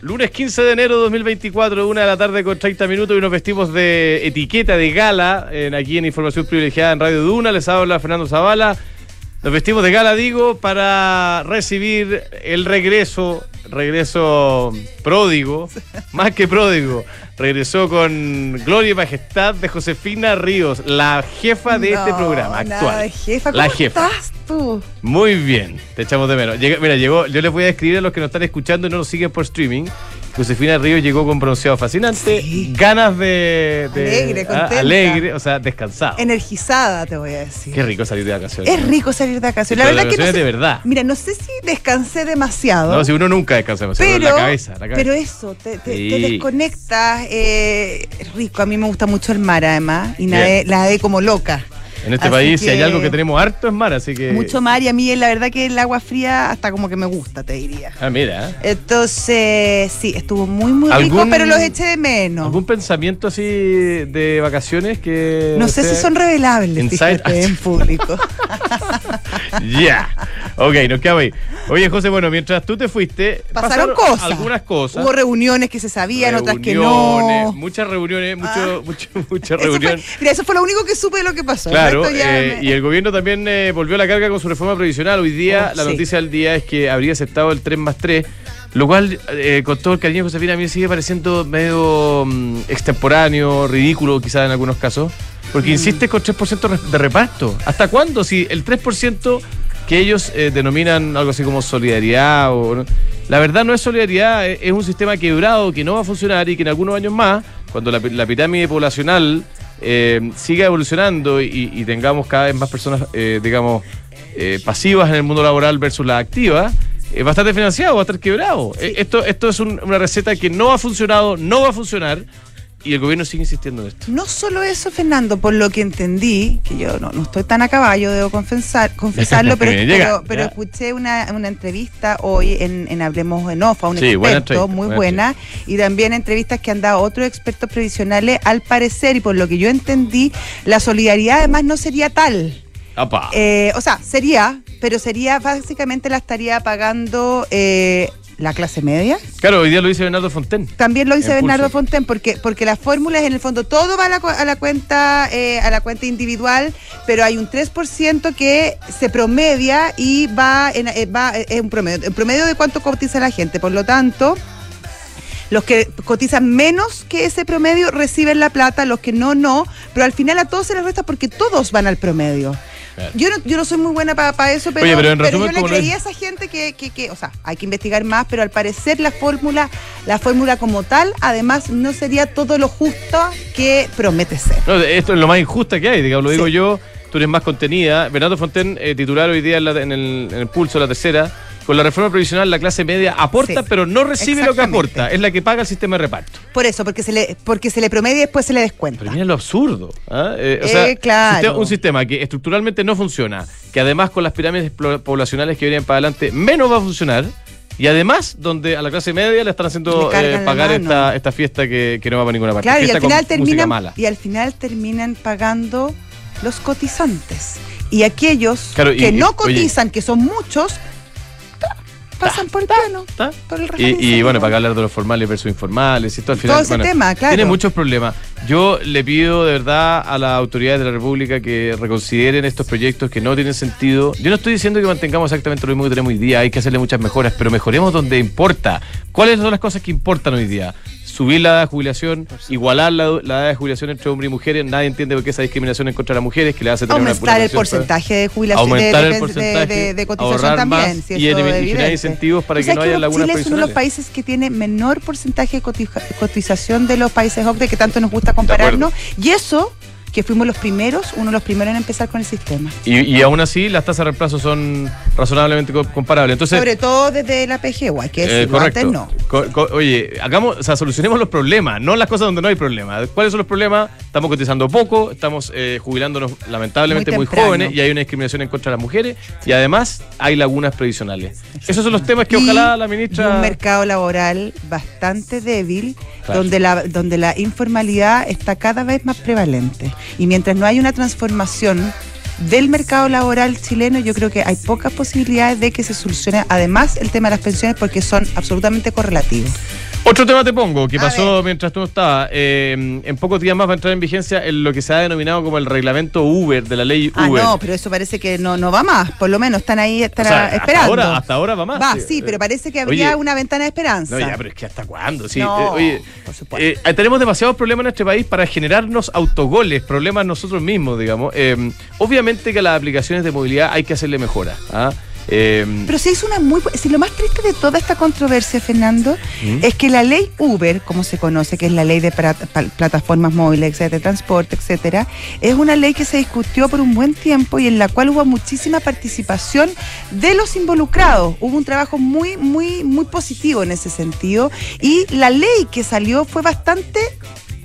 Lunes 15 de enero de 2024, una de la tarde con 30 minutos y nos vestimos de etiqueta de gala en, aquí en Información Privilegiada en Radio Duna. Les habla Fernando Zavala. Nos vestimos de gala, digo, para recibir el regreso, regreso pródigo, más que pródigo. Regresó con gloria y majestad de Josefina Ríos, la jefa de este programa actual. de jefa. La ¿Cómo jefa. estás tú? Muy bien, te echamos de menos. Llega- mira, llegó, yo les voy a escribir a los que nos están escuchando y no nos siguen por streaming. Josefina Ríos llegó con bronceado fascinante, Sí. ganas de, de- Alegre, ah, contenta. alegre, o sea, descansado. Energizada, te voy a decir. Qué rico salir de vacaciones. Es rico salir de vacaciones. La de verdad que no sé- de verdad. Mira, no sé si descansé demasiado. No, si uno nunca descansa demasiado, pero, la cabeza, la cabeza. pero eso, te, te- Sí. te desconectas. eh, es rico. A mí me gusta mucho el mar, además. Y nadé, nadé como loca. En este así país, si hay algo que tenemos harto es mar, así que. Mucho mar. Y a mí, la verdad, que el agua fría hasta como que me gusta, te diría. Ah, mira. Entonces, sí, estuvo muy, muy rico, ¿Algún- pero los eché de menos. ¿Algún pensamiento así de vacaciones que. No sé si son revelables, Inside- fíjate, en público. Ya. Ok, nos quedamos ahí. Oye, José, bueno, mientras tú te fuiste. Pasaron cosas. Algunas cosas. Hubo reuniones que se sabían, otras que Reuniones, no. Muchas reuniones, mucho, Ah. mucho, mucha Eso fue, reunión. mira, eso fue lo único que supe de lo que pasó. Claro, eh, me- y el gobierno también eh, volvió a la carga con su reforma previsional. Hoy día, Oh, la sí. noticia del día es que habría aceptado el 3 más 3, lo cual, eh, con todo el cariño de Josefina, a mí me sigue pareciendo medio mm, extemporáneo, ridículo quizás en algunos casos, Mm. porque insiste con 3% re- de reparto. ¿Hasta cuándo? Si el 3% que ellos eh, denominan algo así como solidaridad o... ¿no? La verdad no es solidaridad, es es un sistema quebrado que no va a funcionar y que en algunos años más, cuando la, la pirámide poblacional eh, siga evolucionando y, y tengamos cada vez más personas, eh, digamos, eh, pasivas en el mundo laboral versus las activas, eh, va a estar desfinanciado, va a estar quebrado. Eh, esto, esto es un- una receta que no ha funcionado, no va a funcionar y el gobierno sigue insistiendo en esto. No solo eso, Fernando, por lo que entendí, que yo no, no estoy tan a caballo, debo confesar, confesarlo, pero, Llega, pero, pero ya. escuché una, una entrevista hoy en, en Hablemos en Off a un Sí, buena experto, entrevista, muy buena buena, y también entrevistas que han dado otros expertos previsionales, al parecer, y por lo que yo entendí, la solidaridad además no sería tal. Eh, o sea, sería, pero sería básicamente la estaría pagando eh, la clase media. claro, hoy día lo dice Bernardo Fonten. También lo dice En Bernardo. Fonten porque porque la fórmula es en el fondo todo va a la, a la cuenta eh, a la cuenta individual, pero hay un 3% que se promedia y va en eh, va eh, es un promedio, el promedio de cuánto cotiza la gente, por lo tanto los que cotizan menos que ese promedio reciben la plata, los que no, no, pero al final a todos se les resta porque todos van al promedio. Claro. Yo no, yo no soy muy buena para eso, pero, Oye, pero en pero resumen, yo le como lo creí es- a esa gente que, que, que, o sea, hay que investigar más, pero al parecer la fórmula, la fórmula como tal, además no sería todo lo justo que promete ser. No, esto es lo más injusta que hay, digamos, lo digo yo, tú eres más contenida. Bernardo Fonten, eh, titular hoy día en, la- en el, en el pulso, la tercera, con la reforma previsional la clase media aporta, Sí, pero no recibe lo que aporta, es la que paga el sistema de reparto. Por eso, porque se le, porque se le promedia y después se le descuenta. Pero mira lo absurdo. ¿ah? Eh, o Eh, sea, claro. un sistema que estructuralmente no funciona, que además con las pirámides poblacionales que vienen para adelante menos va a funcionar. Y además, donde a la clase media le están haciendo Le eh, pagar esta, esta fiesta que, que no va para ninguna parte. Claro, y al final terminan mala. y al final terminan pagando los cotizantes. Y aquellos Claro, que y- no oye. cotizan, que son muchos, pasan por el plano. Por el Y, y bueno, ¿no? para hablar de los formales versus informales, y esto al final. Todo ese bueno, tema, claro. Tiene muchos problemas. Yo le pido de verdad a las autoridades de la República que reconsideren estos proyectos que no tienen sentido. Yo no estoy diciendo que mantengamos exactamente lo mismo que tenemos hoy día, hay que hacerle muchas mejoras, pero mejoremos donde importa. ¿Cuáles son las cosas que importan hoy día? Subir la edad de jubilación, igualar la, la edad de jubilación entre hombres y mujeres. Nadie entiende por qué esa discriminación en contra de las mujeres, que le hace tener una- Aumentar una el porcentaje de jubilación, de, aumentar de- el de- porcentaje, de, de cotización ahorrar también. si y eso elim- es y generar evidente. incentivos para ¿Tú que no haya lagunas Chile es uno de los países que tiene menor porcentaje de cotización de los países OCDE que tanto nos gusta compararnos. Y eso que fuimos los primeros, uno de los primeros en empezar con el sistema. Y, y aún así, las tasas de reemplazo son razonablemente co- comparables. Entonces, Sobre todo desde la PGU, hay que eh, decirlo, correcto. antes no. Co- co- oye, hagamos, o sea, solucionemos los problemas, no las cosas donde no hay problemas. ¿Cuáles son los problemas? Estamos cotizando poco, estamos eh, jubilándonos lamentablemente Muy jóvenes y hay una discriminación en contra de las mujeres y además hay lagunas previsionales. Esos son los temas que Y- ojalá la ministra... un mercado laboral bastante débil, Claro. donde, la, donde la informalidad está cada vez más prevalente. Y mientras no hay una transformación del mercado laboral chileno, yo creo que hay pocas posibilidades de que se solucione además el tema de las pensiones porque son absolutamente correlativos. Otro tema te pongo, que pasó mientras tú no estabas. Eh, en pocos días más va a entrar en vigencia en lo que se ha denominado como el reglamento Uber, de la ley ah, Uber. no, pero eso parece que no, no va más. Por lo menos están ahí están esperando. Hasta ahora, hasta ahora va más. Va, sí, pero parece que habría una ventana de esperanza. No, ya, pero es que ¿hasta cuándo? Sí, no, oye, por supuesto. Eh, tenemos demasiados problemas en este país para generarnos autogoles, problemas nosotros mismos, digamos. Eh, obviamente que a las aplicaciones de movilidad hay que hacerle mejora. ¿ah? Em, Pero si es una muy. Si lo más triste de toda esta controversia, Fernando, ¿Mm? es que la ley Uber, como se conoce, que es la ley de plataformas móviles, etcétera, de transporte, etcétera, es una ley que se discutió por un buen tiempo y en la cual hubo muchísima participación de los involucrados. Hubo un trabajo muy, muy, muy positivo en ese sentido. Y la ley que salió fue bastante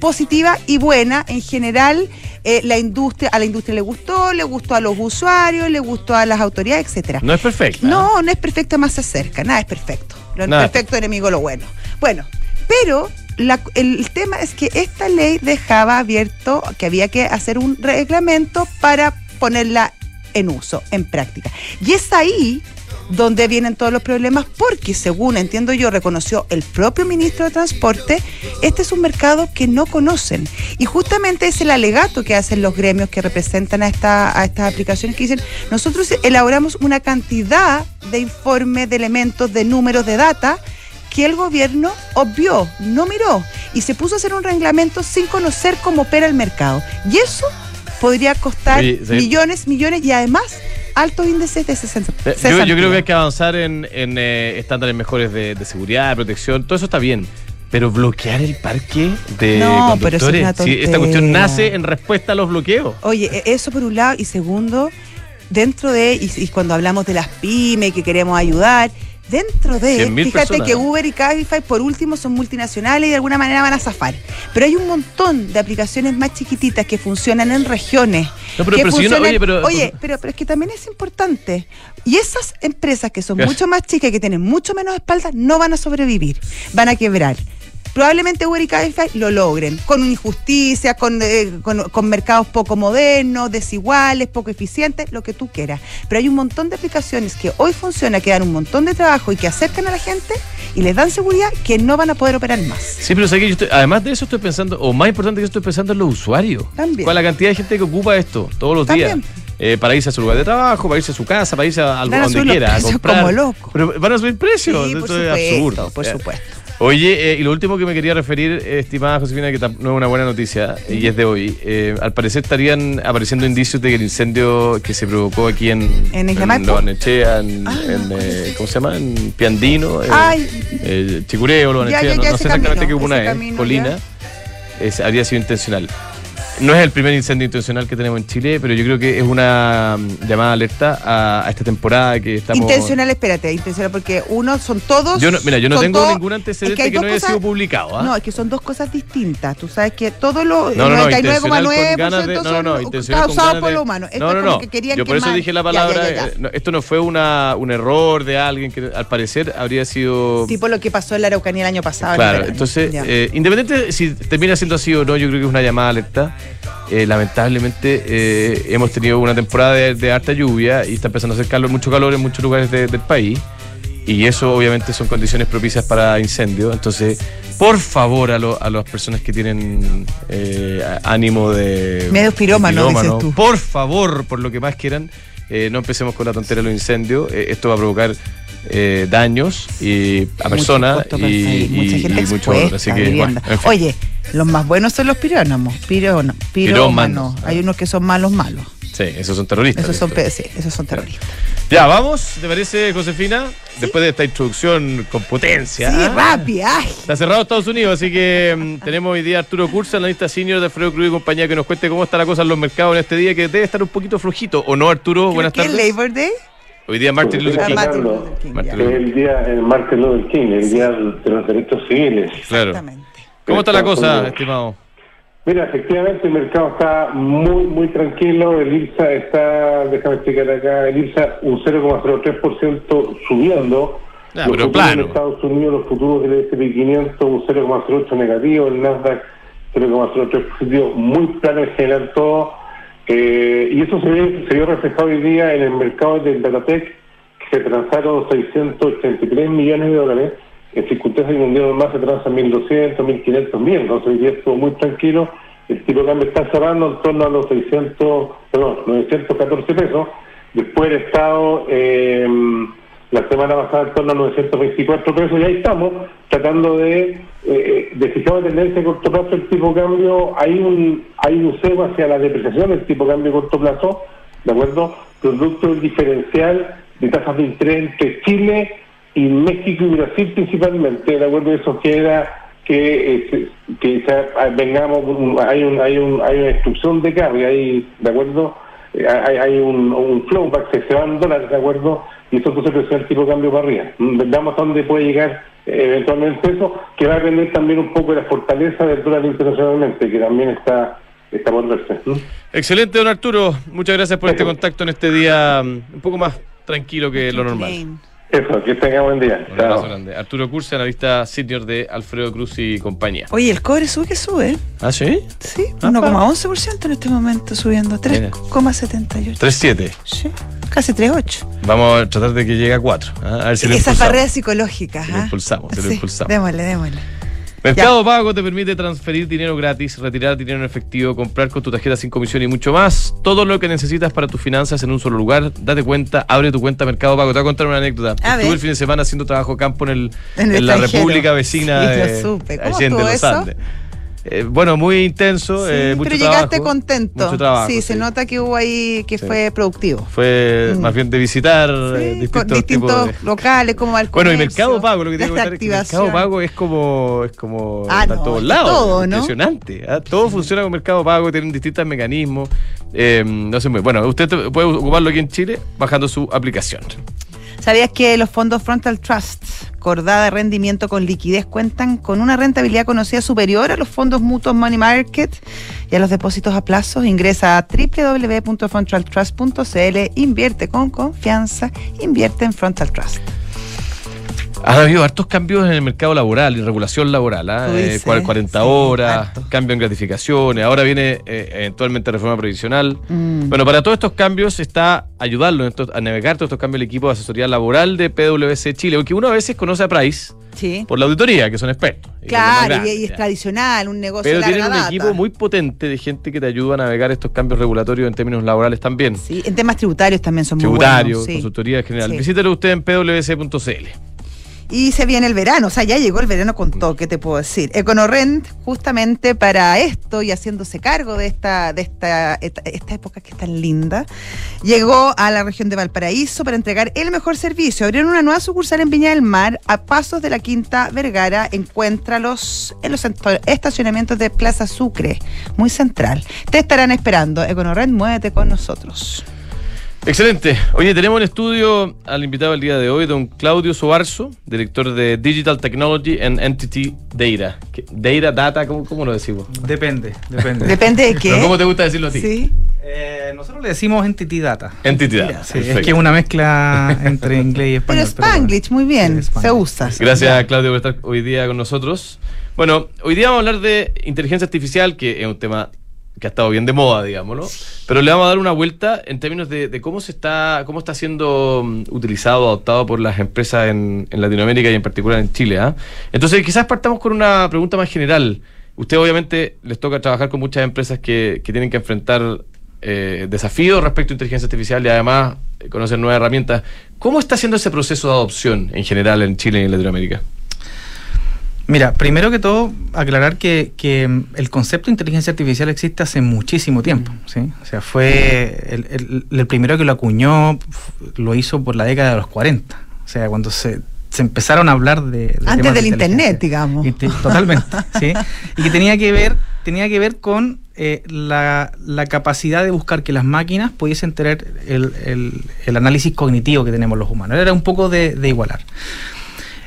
positiva y buena en general eh, la industria, a la industria le gustó, le gustó a los usuarios, le gustó a las autoridades, etcétera. No es perfecto. No, no es perfecta, más se acerca, nada es perfecto. Lo perfecto enemigo lo bueno. Bueno, pero el tema es que esta ley dejaba abierto que había que hacer un reglamento para ponerla en uso, en práctica. Y es ahí donde vienen todos los problemas, porque según entiendo yo, reconoció el propio ministro de Transporte, este es un mercado que no conocen. Y justamente es el alegato que hacen los gremios que representan a, esta, a estas aplicaciones que dicen, nosotros elaboramos una cantidad de informes, de elementos, de números, de data, que el gobierno obvió, no miró, y se puso a hacer un reglamento sin conocer cómo opera el mercado. Y eso podría costar millones, millones, y además altos índices de 60. Eh, yo, creo que hay que avanzar en, eh, estándares mejores de, seguridad, protección, todo eso está bien. Pero bloquear el parque de no, conductores, esta cuestión nace en respuesta a los bloqueos. Oye, e, eso por un lado, y segundo, dentro de, y, y cuando hablamos de las pymes que queremos ayudar, Dentro de, fíjate que Uber y Cabify por último son multinacionales y de alguna manera van a zafar. Pero hay un montón de aplicaciones más chiquititas que funcionan en regiones. oye, pero, oye pero, es que también es importante. Y esas empresas que son mucho más chicas y que tienen mucho menos espaldas no van a sobrevivir, van a quebrar probablemente Uber y Cabify lo logren, con injusticia, eh, con, con, mercados poco modernos, desiguales, poco eficientes, lo que tú quieras. Pero hay un montón de aplicaciones que hoy funcionan, que dan un montón de trabajo y que acercan a la gente y les dan seguridad que no van a poder operar más. Sí, pero yo estoy, además de eso estoy pensando, o más importante que estoy pensando en los usuarios. También. Con la cantidad de gente que ocupa esto todos los días. Eh, para irse a su lugar de trabajo, para irse a su casa, para irse a, donde quiera, a comprar. Como loco. Pero van a subir precios. Sí, por es absurdo. Por supuesto. Oye, eh, y lo último que me quería referir, estimada Josefina, que no es una buena noticia y es de hoy. Eh, al parecer estarían apareciendo indicios de que el incendio que se provocó aquí en, en, en Loanechea, en, ah, eh, ¿cómo se llama? En Piandino, eh, Chicureo, Loanechea, no, no, sé exactamente qué comuna es, Colina, habría sido intencional. No es el primer incendio intencional que tenemos en Chile, pero yo creo que es una mm, llamada alerta a, esta temporada que estamos. Intencional, espérate, intencional, porque uno son todos. Yo mira, yo no tengo ningún antecedente que, no haya sido publicado. ¿ah? No, es que son dos cosas distintas. Tú sabes que todo lo. No, no, 99,9% no, no, no, intencional causado por lo humano. no, no, no. yo por eso dije la palabra. Eh, esto no fue una, un error de alguien que al parecer habría sido. Tipo lo que pasó en la Araucanía el año pasado. Claro, entonces, eh, independiente si termina siendo así o no, yo creo que es una llamada alerta. Eh, lamentablemente eh, hemos tenido una temporada de, harta lluvia y está empezando a hacer calor, mucho calor en muchos lugares del país. Y eso obviamente son condiciones propicias para incendios. Entonces, por favor a, a las personas que tienen eh, ánimo de... Medio pirómano, dices tú. Por favor, por lo que más quieran, no empecemos con la tontería de los incendios. esto va a provocar daños y a personas y, mucha gente mucho Así que, Oye, los más buenos son los pirónomos, pirómanos. Hay unos que son malos, malos. Sí, esos son terroristas. Esos son, sí, esos son terroristas. Ya, vamos, ¿te parece, Josefina? Después de esta introducción con potencia. Sí, rápida. Está cerrado Estados Unidos, así que mm, tenemos hoy día Arturo Cursa, analista senior de Fredo Cruz y compañía, que nos cuente cómo está la cosa en los mercados en este día, que debe estar un poquito flojito. ¿O no, Arturo? Buenas tardes. ¿Qué Labor Day? Hoy día Martin Luther King. Martin Luther King. el día el Martin Luther King, el día de los derechos civiles. Claro. ¿Cómo está la cosa, estimado? Mira, efectivamente el mercado está muy, muy tranquilo. El IRSA está, déjame explicar acá, el IRSA un 0,03% subiendo. Ah, pero plano. En Estados Unidos los futuros del S&P 500 un 0,08 negativo, el Nasdaq 0,03 positivo, muy plano en general todo. Eh, y eso se, se vio reflejado hoy día en el mercado del Datatec, que se transaron 683 millones de dólares, en circunstancias que un día más se transan 1.200, 1.500 millones, entonces hoy día estuvo muy tranquilo, el tipo de cambio está cerrando en torno a los 600, perdón, 914 pesos, después el Estado... Eh, la semana pasada en torno a 924 pesos y ahí estamos tratando de, eh, de fijar tendencia a corto plazo el tipo de cambio, hay un, hay un cebo hacia la depreciación del tipo de cambio a corto plazo, ¿de acuerdo? Producto del diferencial de tasas de interés entre Chile y México y Brasil principalmente, ¿de acuerdo? Eso queda que, eh, que vengamos, hay, un, hay, un, hay una instrucción de carga ahí, ¿de acuerdo? Eh, hay, hay un, un flowback que se van dólares, ¿de acuerdo? y eso entonces presiona el tipo de cambio para arriba. Veamos a dónde puede llegar eh, eventualmente eso, que va a depender también un poco de la fortaleza del dólar internacionalmente, que también está, está por verse. Excelente, don Arturo. Muchas gracias por este contacto en este día mm, un poco más tranquilo que lo normal. Eso, que tenga buen día. Un abrazo grande. Arturo Curse, analista senior de Alfredo Cruz y compañía. Oye, el cobre sube que sube. ¿Ah, sí? Sí, 1,11% en este momento subiendo, 3,78. 3,7. Sí, casi 3,8. Vamos a tratar de que llegue a 4. ¿ah? A ver si Esas barreras psicológicas. Si lo ¿ah? impulsamos, si lo impulsamos. Démosle, démosle. Mercado Pago te permite transferir dinero gratis, retirar dinero en efectivo, comprar con tu tarjeta sin comisión y mucho más. Todo lo que necesitas para tus finanzas en un solo lugar. Date cuenta, abre tu cuenta Mercado Pago. Te voy a contar una anécdota. Estuve el fin de semana haciendo trabajo campo en, el, en, la República vecina de ¿Cómo los Andes. Eh, bueno, muy intenso, eh, mucho pero llegaste contento. Mucho trabajo, sí, se nota que hubo ahí que fue productivo. Fue mm. más bien de visitar eh, distintos, distintos locales, como al Bueno, y Mercado Pago, lo que tengo que contar Mercado Pago es como, es como ah, a todos lados. Todo, Impresionante. ¿ah? Todo funciona con Mercado Pago, tienen distintos mecanismos. No sé muy bueno. Usted puede ocuparlo aquí en Chile bajando su aplicación. ¿Sabías que los fondos Frontal Trust, cordada de rendimiento con liquidez, cuentan con una rentabilidad conocida superior a los fondos mutuos Money Market y a los depósitos a plazos? Ingresa a www.frontaltrust.cl, invierte con confianza, invierte en Frontal Trust. Ha habido hartos cambios en el mercado laboral y regulación laboral, ¿ah? eh, 40 horas, cambio en gratificaciones, ahora viene eh, eventualmente reforma previsional. Mm. Bueno, para todos estos cambios está ayudarlo a navegar todos estos cambios el equipo de asesoría laboral de PwC Chile, porque uno a veces conoce a Price por la auditoría, que son expertos. Claro, y, es tradicional, un negocio Pero tienen un equipo muy potente de gente que te ayuda a navegar estos cambios regulatorios en términos laborales también. Sí, en temas tributarios también son muy buenos. Tributarios, consultoría general. Visítelo usted en pwc.cl. Y se viene el verano, o sea, ya llegó el verano con todo, ¿qué te puedo decir? Econorrent, justamente para esto y haciéndose cargo de esta, de esta, esta, época que es tan linda, llegó a la región de Valparaíso para entregar el mejor servicio. Abrieron una nueva sucursal en Viña del Mar, a pasos de la Quinta Vergara. Encuéntralos en los estacionamientos de Plaza Sucre, muy central. Te estarán esperando. Econorrent, muévete con nosotros. Excelente. Oye, tenemos en estudio al invitado del día de hoy, don Claudio Sobarzo, director de Digital Technology and Entity Data. Data, data, ¿cómo, lo decimos? Depende, depende. ¿Depende de qué? ¿Cómo te gusta decirlo a ti? Sí. Eh, nosotros le decimos Entity Data. Entity Data. Sí, es que es una mezcla entre inglés y español. Pero Spanglish, muy bien, se usa. Gracias, Claudio, por estar hoy día con nosotros. Bueno, hoy día vamos a hablar de inteligencia artificial, que es un tema que ha estado bien de moda, digámoslo. Pero le vamos a dar una vuelta en términos de, cómo se está, cómo está siendo mm, utilizado, adoptado por las empresas en, Latinoamérica y en particular en Chile. ¿ah? Entonces, quizás partamos con una pregunta más general. Usted obviamente les toca trabajar con muchas empresas que, tienen que enfrentar eh, desafíos respecto a inteligencia artificial y además eh, conocer nuevas herramientas. ¿Cómo está siendo ese proceso de adopción en general en Chile y en Latinoamérica? Mira, primero que todo, aclarar que, el concepto de inteligencia artificial existe hace muchísimo tiempo. ¿sí? O sea, fue el, primero que lo acuñó, lo hizo por la década de los 40. O sea, cuando se, empezaron a hablar de... Antes del Internet, digamos. totalmente, ¿sí? Y que tenía que ver, tenía que ver con eh, la, capacidad de buscar que las máquinas pudiesen tener el, análisis cognitivo que tenemos los humanos. Era un poco de, igualar.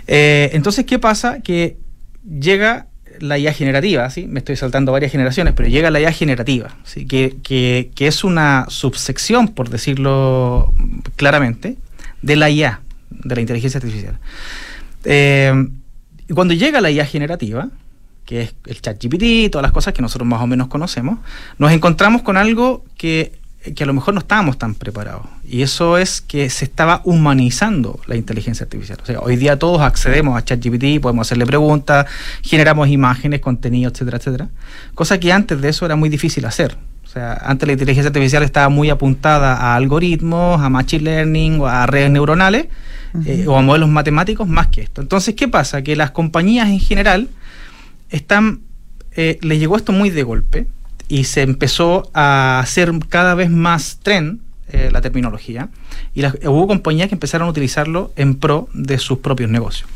Eh, entonces, ¿qué pasa? Que llega la IA generativa, ¿sí? me estoy saltando varias generaciones, pero llega la IA generativa, ¿sí? que, que, es una subsección, por decirlo claramente, de la IA, de la inteligencia artificial. Eh, cuando llega la IA generativa, que es el chat GPT, todas las cosas que nosotros más o menos conocemos, nos encontramos con algo que, que a lo mejor no estábamos tan preparados. Y eso es que se estaba humanizando la inteligencia artificial. O sea, hoy día todos accedemos a ChatGPT, podemos hacerle preguntas, generamos imágenes, contenido, etcétera, etcétera. Cosa que antes de eso era muy difícil hacer. O sea, antes la inteligencia artificial estaba muy apuntada a algoritmos, a machine learning o a redes neuronales eh, o a modelos matemáticos más que esto. Entonces, ¿qué pasa? Que las compañías en general están, eh, le llegó esto muy de golpe y se empezó a hacer cada vez más tren eh, la terminología y hubo compañías que empezaron a utilizarlo en pro de sus propios negocios.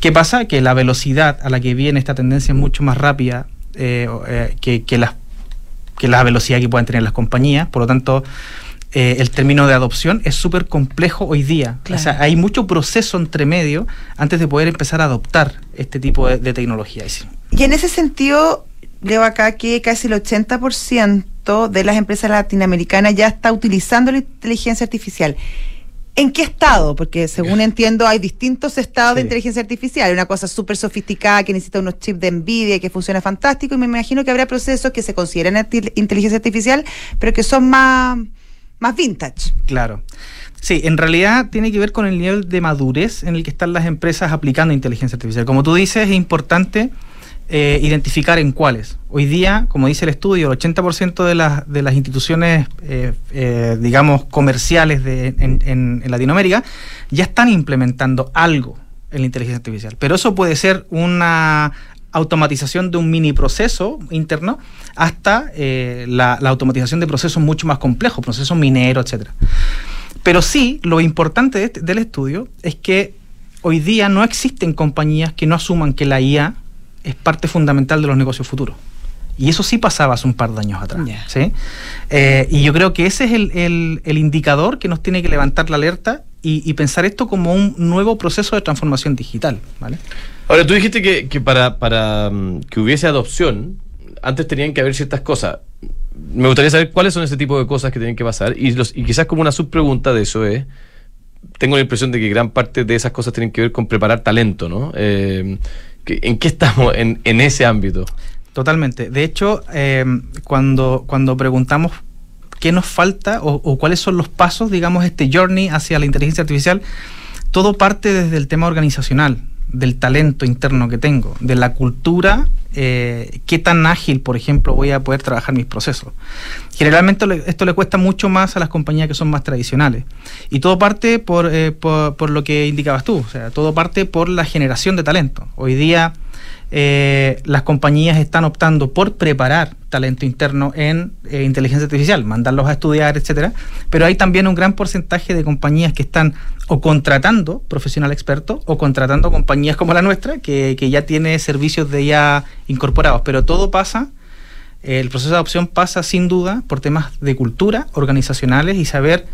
¿Qué pasa? Que la velocidad a la que viene esta tendencia es mucho más rápida eh, que, que, que la velocidad que pueden tener las compañías, por lo tanto eh, el término de adopción es súper complejo hoy día. O sea, hay mucho proceso entre medio antes de poder empezar a adoptar este tipo de, tecnología. Y en ese sentido, leo acá que casi el 80% de las empresas latinoamericanas ya está utilizando la inteligencia artificial. ¿En qué estado? Porque según entiendo hay distintos estados de inteligencia artificial. Una cosa súper sofisticada que necesita unos chips de NVIDIA que funciona fantástico y me imagino que habrá procesos que se consideran inteligencia artificial, pero que son más más vintage. Claro. Sí, en realidad tiene que ver con el nivel de madurez en el que están las empresas aplicando inteligencia artificial. Como tú dices, es importante eh, identificar en cuáles. Hoy día, como dice el estudio, el 80% de las, de las instituciones, eh, eh, digamos, comerciales de, en, Latinoamérica ya están implementando algo en la inteligencia artificial. Pero eso puede ser una automatización de un mini proceso interno hasta la, automatización de procesos mucho más complejos, procesos mineros, etcétera. Pero sí, lo importante este, del estudio es que hoy día no existen compañías que no asuman que la IA es parte fundamental de los negocios futuros. Y eso sí pasaba hace un par de años atrás. ¿sí? Eh, y yo creo que ese es el, indicador que nos tiene que levantar la alerta y, y, pensar esto como un nuevo proceso de transformación digital. ¿vale? Ahora, tú dijiste que, para, para mm, que hubiese adopción, antes tenían que haber ciertas cosas. Me gustaría saber cuáles son ese tipo de cosas que tienen que pasar. Y, los, y quizás como una subpregunta de eso es, tengo la impresión de que gran parte de esas cosas tienen que ver con preparar talento, ¿no? Eh, ¿En qué estamos en, ese ámbito? Totalmente. De hecho, eh, cuando, cuando preguntamos qué nos falta o, o, cuáles son los pasos, digamos, este journey hacia la inteligencia artificial, todo parte desde el tema organizacional del talento interno que tengo, de la cultura, eh, qué tan ágil, por ejemplo, voy a poder trabajar mis procesos. Generalmente esto le cuesta mucho más a las compañías que son más tradicionales. Y todo parte por, eh, por, por lo que indicabas tú, o sea, todo parte por la generación de talento. Hoy día eh, las compañías están optando por preparar talento interno en eh, inteligencia artificial, mandarlos a estudiar, etcétera. Pero hay también un gran porcentaje de compañías que están o contratando profesional experto o contratando compañías como la nuestra que, ya tiene servicios de ya incorporados. Pero todo pasa, el proceso de adopción pasa sin duda por temas de cultura, organizacionales y saber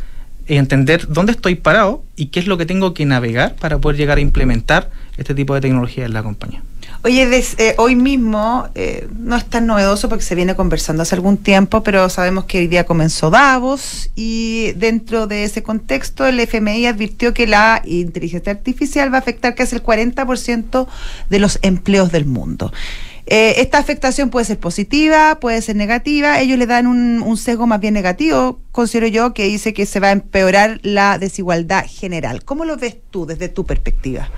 entender dónde estoy parado y qué es lo que tengo que navegar para poder llegar a implementar este tipo de tecnología en la compañía. Oye, eh, hoy mismo eh, no es tan novedoso porque se viene conversando hace algún tiempo, pero sabemos que hoy día comenzó Davos y dentro de ese contexto el FMI advirtió que la inteligencia artificial va a afectar casi el 40% de los empleos del mundo. Eh, esta afectación puede ser positiva, puede ser negativa. Ellos le dan un, un sesgo más bien negativo, considero yo, que dice que se va a empeorar la desigualdad general. ¿Cómo lo ves tú desde tu perspectiva?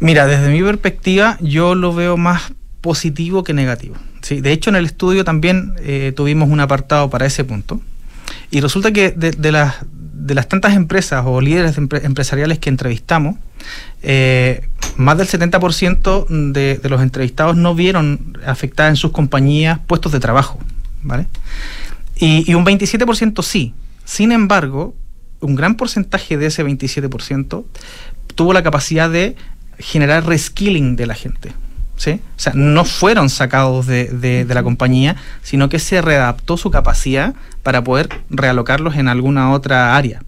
Mira, desde mi perspectiva, yo lo veo más positivo que negativo. Sí, de hecho, en el estudio también eh, tuvimos un apartado para ese punto. Y resulta que de, las, de las tantas empresas o líderes empresariales que entrevistamos, eh, más del 70% de, de los entrevistados no vieron afectadas en sus compañías puestos de trabajo. ¿vale? Y, y un 27% sí. Sin embargo, un gran porcentaje de ese 27% tuvo la capacidad de generar reskilling de la gente. ¿sí? O sea, no fueron sacados de, de, la compañía, sino que se readaptó su capacidad para poder realocarlos en alguna otra área.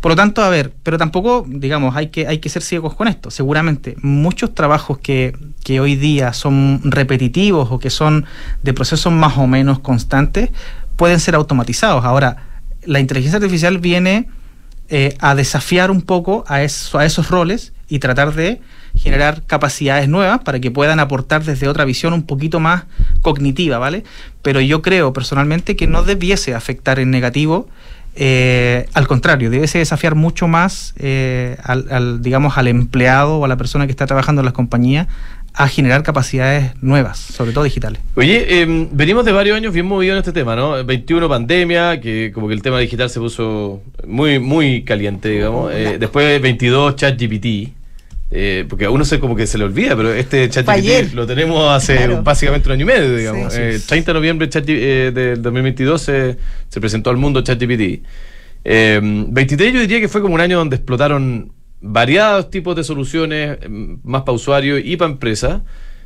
Por lo tanto, a ver, pero tampoco, digamos, hay que, hay que ser ciegos con esto. Seguramente muchos trabajos que, que hoy día son repetitivos o que son de procesos más o menos constantes pueden ser automatizados. Ahora, la inteligencia artificial viene eh, a desafiar un poco a, eso, a esos roles y tratar de generar capacidades nuevas para que puedan aportar desde otra visión un poquito más cognitiva, ¿vale? Pero yo creo personalmente que no debiese afectar en negativo eh, al contrario, debiese desafiar mucho más eh, al, digamos, al empleado o a la persona que está trabajando en las compañías a generar capacidades nuevas, sobre todo digitales. Oye, em, venimos de varios años bien movidos en este tema, ¿no? 21 pandemia, que como que el tema digital se puso muy, muy caliente, digamos. Eh, después 22 chat GPT. Eh, porque a uno se como que se le olvida, pero este ChatGPT lo tenemos hace básicamente un año y medio, digamos. 30 de noviembre de del 2022 se, se, presentó al mundo ChatGPT. 23 yo diría que fue como un año donde explotaron variados tipos de soluciones, mm, más para usuarios y para empresas.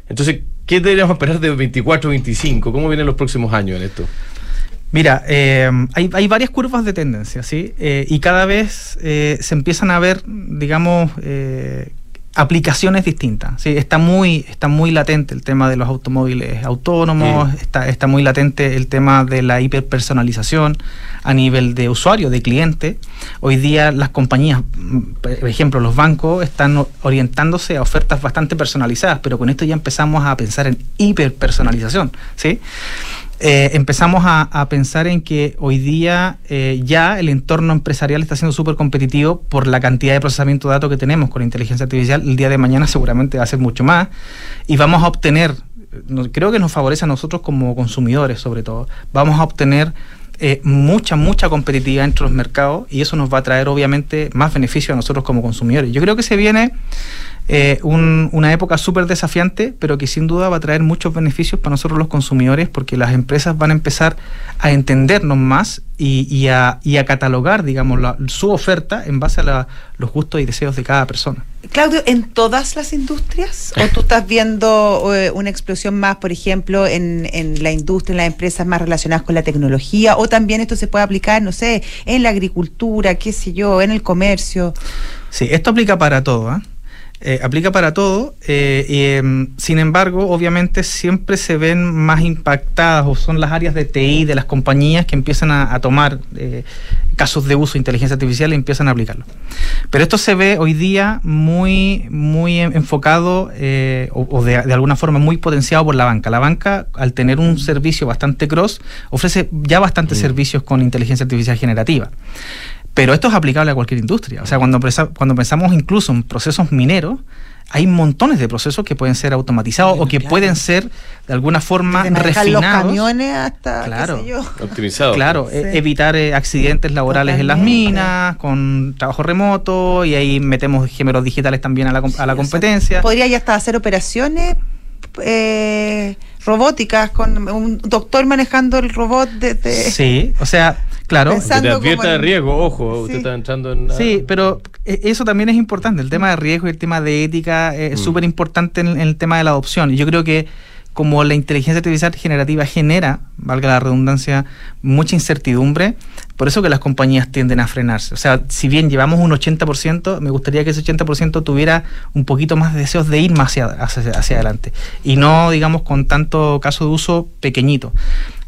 Entonces, ¿qué deberíamos esperar de 24 25? ¿Cómo vienen los próximos años en esto? Mira, eh, hay, hay, varias curvas de tendencia, ¿sí? Eh, y cada vez eh, se empiezan a ver, digamos, aplicaciones distintas. ¿sí? Está, muy, está muy latente el tema de los automóviles autónomos, está, está muy latente el tema de la hiperpersonalización a nivel de usuario, de cliente. Hoy día las compañías, por ejemplo los bancos, están orientándose a ofertas bastante personalizadas, pero con esto ya empezamos a pensar en hiperpersonalización. ¿sí? Eh, empezamos a, pensar en que hoy día eh, ya el entorno empresarial está siendo súper competitivo por la cantidad de procesamiento de datos que tenemos con inteligencia artificial. El día de mañana seguramente va a ser mucho más y vamos a obtener, creo que nos favorece a nosotros como consumidores sobre todo, vamos a obtener eh, mucha, mucha competitividad entre los mercados y eso nos va a traer obviamente más beneficio a nosotros como consumidores. Yo creo que se viene eh, una época súper desafiante, pero que sin duda va a traer muchos beneficios para nosotros los consumidores, porque las empresas van a empezar a entendernos más y, a, catalogar, digamos, su oferta en base a los gustos y deseos de cada persona. Claudio, ¿en todas las industrias? ¿O tú estás viendo eh, una explosión más, por ejemplo, en, en, la industria, en las empresas más relacionadas con la tecnología? ¿O también esto se puede aplicar, no sé, en la agricultura, qué sé yo, en el comercio? Sí, esto aplica para todo. ¿eh? Eh, aplica para todo, eh, y, em, sin embargo, obviamente siempre se ven más impactadas o son las áreas de TI de las compañías que empiezan a, tomar eh, casos de uso de inteligencia artificial y empiezan a aplicarlo. Pero esto se ve hoy día muy, muy enfocado o, de, alguna forma muy potenciado por la banca. La banca, al tener un servicio bastante cross, ofrece ya bastantes servicios con inteligencia artificial generativa. Pero esto es aplicable a cualquier industria. O sea, cuando, cuando pensamos incluso en procesos mineros, hay montones de procesos que pueden ser automatizados o que pueden ser de alguna forma refinados. los camiones hasta claro, optimizados. Claro, e evitar eh, accidentes laborales en las minas con trabajo remoto y ahí metemos géneros digitales también a la, a la competencia. podría ya hasta hacer operaciones eh, robóticas con un doctor manejando el robot desde Sí, o sea, Claro. te advierta de riesgo, ojo, usted está entrando en... Sí, pero eh, eso también es importante. El tema de riesgo y el tema de ética es mm. súper importante en, el tema de la adopción. Y yo creo que como la inteligencia artificial generativa genera, valga la redundancia, mucha incertidumbre, por eso que las compañías tienden a frenarse. O sea, si bien llevamos un 80%, me gustaría que ese 80% tuviera un poquito más de deseos de ir más hacia, hacia adelante. Y no, digamos, con tanto caso de uso pequeñito.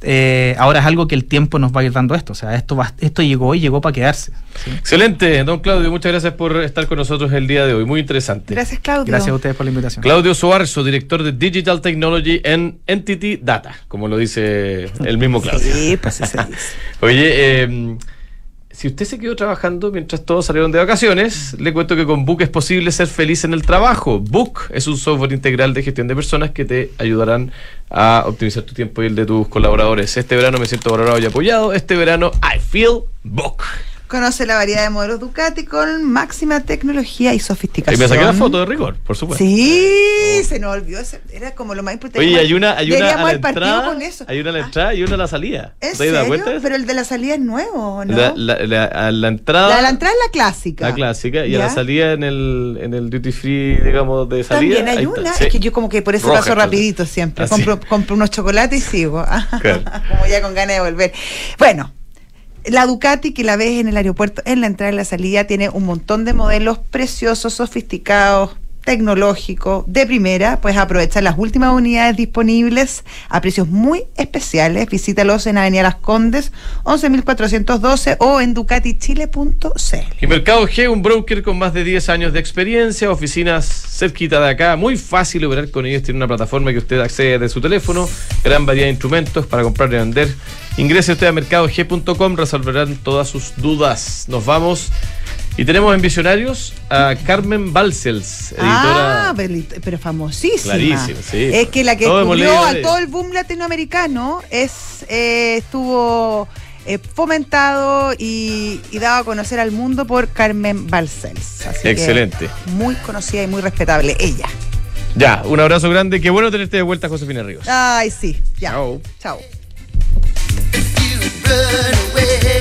Eh, ahora es algo que el tiempo nos va a ir dando esto. O sea, esto, esto llegó y llegó para quedarse. Excelente, don Claudio. Muchas gracias por estar con nosotros el día de hoy. Muy interesante. Gracias, Claudio. Gracias a ustedes por la invitación. Claudio Suarzo, director de Digital Technology en Entity Data, como lo dice el mismo Claudio. Sí, pues. Oye, eh, si usted se quedó trabajando mientras todos salieron de vacaciones, le cuento que con Book es posible ser feliz en el trabajo. Book es un software integral de gestión de personas que te ayudarán a optimizar tu tiempo y el de tus colaboradores. Este verano me siento valorado y apoyado. Este verano I feel Book. Conoce la variedad de modelos Ducati con máxima tecnología y sofisticación. Y me saqué la foto de rigor, por supuesto. Sí, se nos olvidó. Era como lo más importante. Oye, hay una, hay una a la entrada. Hay una a la ah. entrada y una a la salida. ¿En ¿Te das cuenta? Pero el de la salida es nuevo, ¿no? La, la, a la entrada. La, la entrada es la clásica. La clásica. Y a la salida en el, en el duty free, digamos, de salida. También hay una. Es que yo como que por eso paso rapidito siempre. Compro, compro, unos chocolates y sigo. como ya con ganas de volver. Bueno. La Ducati que la ves en el aeropuerto, en la entrada y la salida, tiene un montón de modelos preciosos, sofisticados, tecnológico, de primera, puedes aprovechar las últimas unidades disponibles a precios muy especiales. Visítalos en Avenida Las Condes, 11.412 o en ducatichile.cl. Y Mercado G, un broker con más de 10 años de experiencia, oficinas cerquita de acá, muy fácil operar con ellos, tiene una plataforma que usted accede de su teléfono, gran variedad de instrumentos para comprar y vender. Ingrese usted a mercadog.com, resolverán todas sus dudas. Nos vamos. Y tenemos en Visionarios a Carmen Balcells, editora. Ah, pero, pero famosísima. Clarísimo, sí. Es que la que cubrió leído a todo el boom latinoamericano es eh, estuvo eh, fomentado y, y dado a conocer al mundo por Carmen. Así que Excelente. muy conocida y muy respetable ella. Ya, un abrazo grande. Qué bueno tenerte de vuelta, Josefina Ríos. Ay, sí. Ya. Chao. Chao. Run away.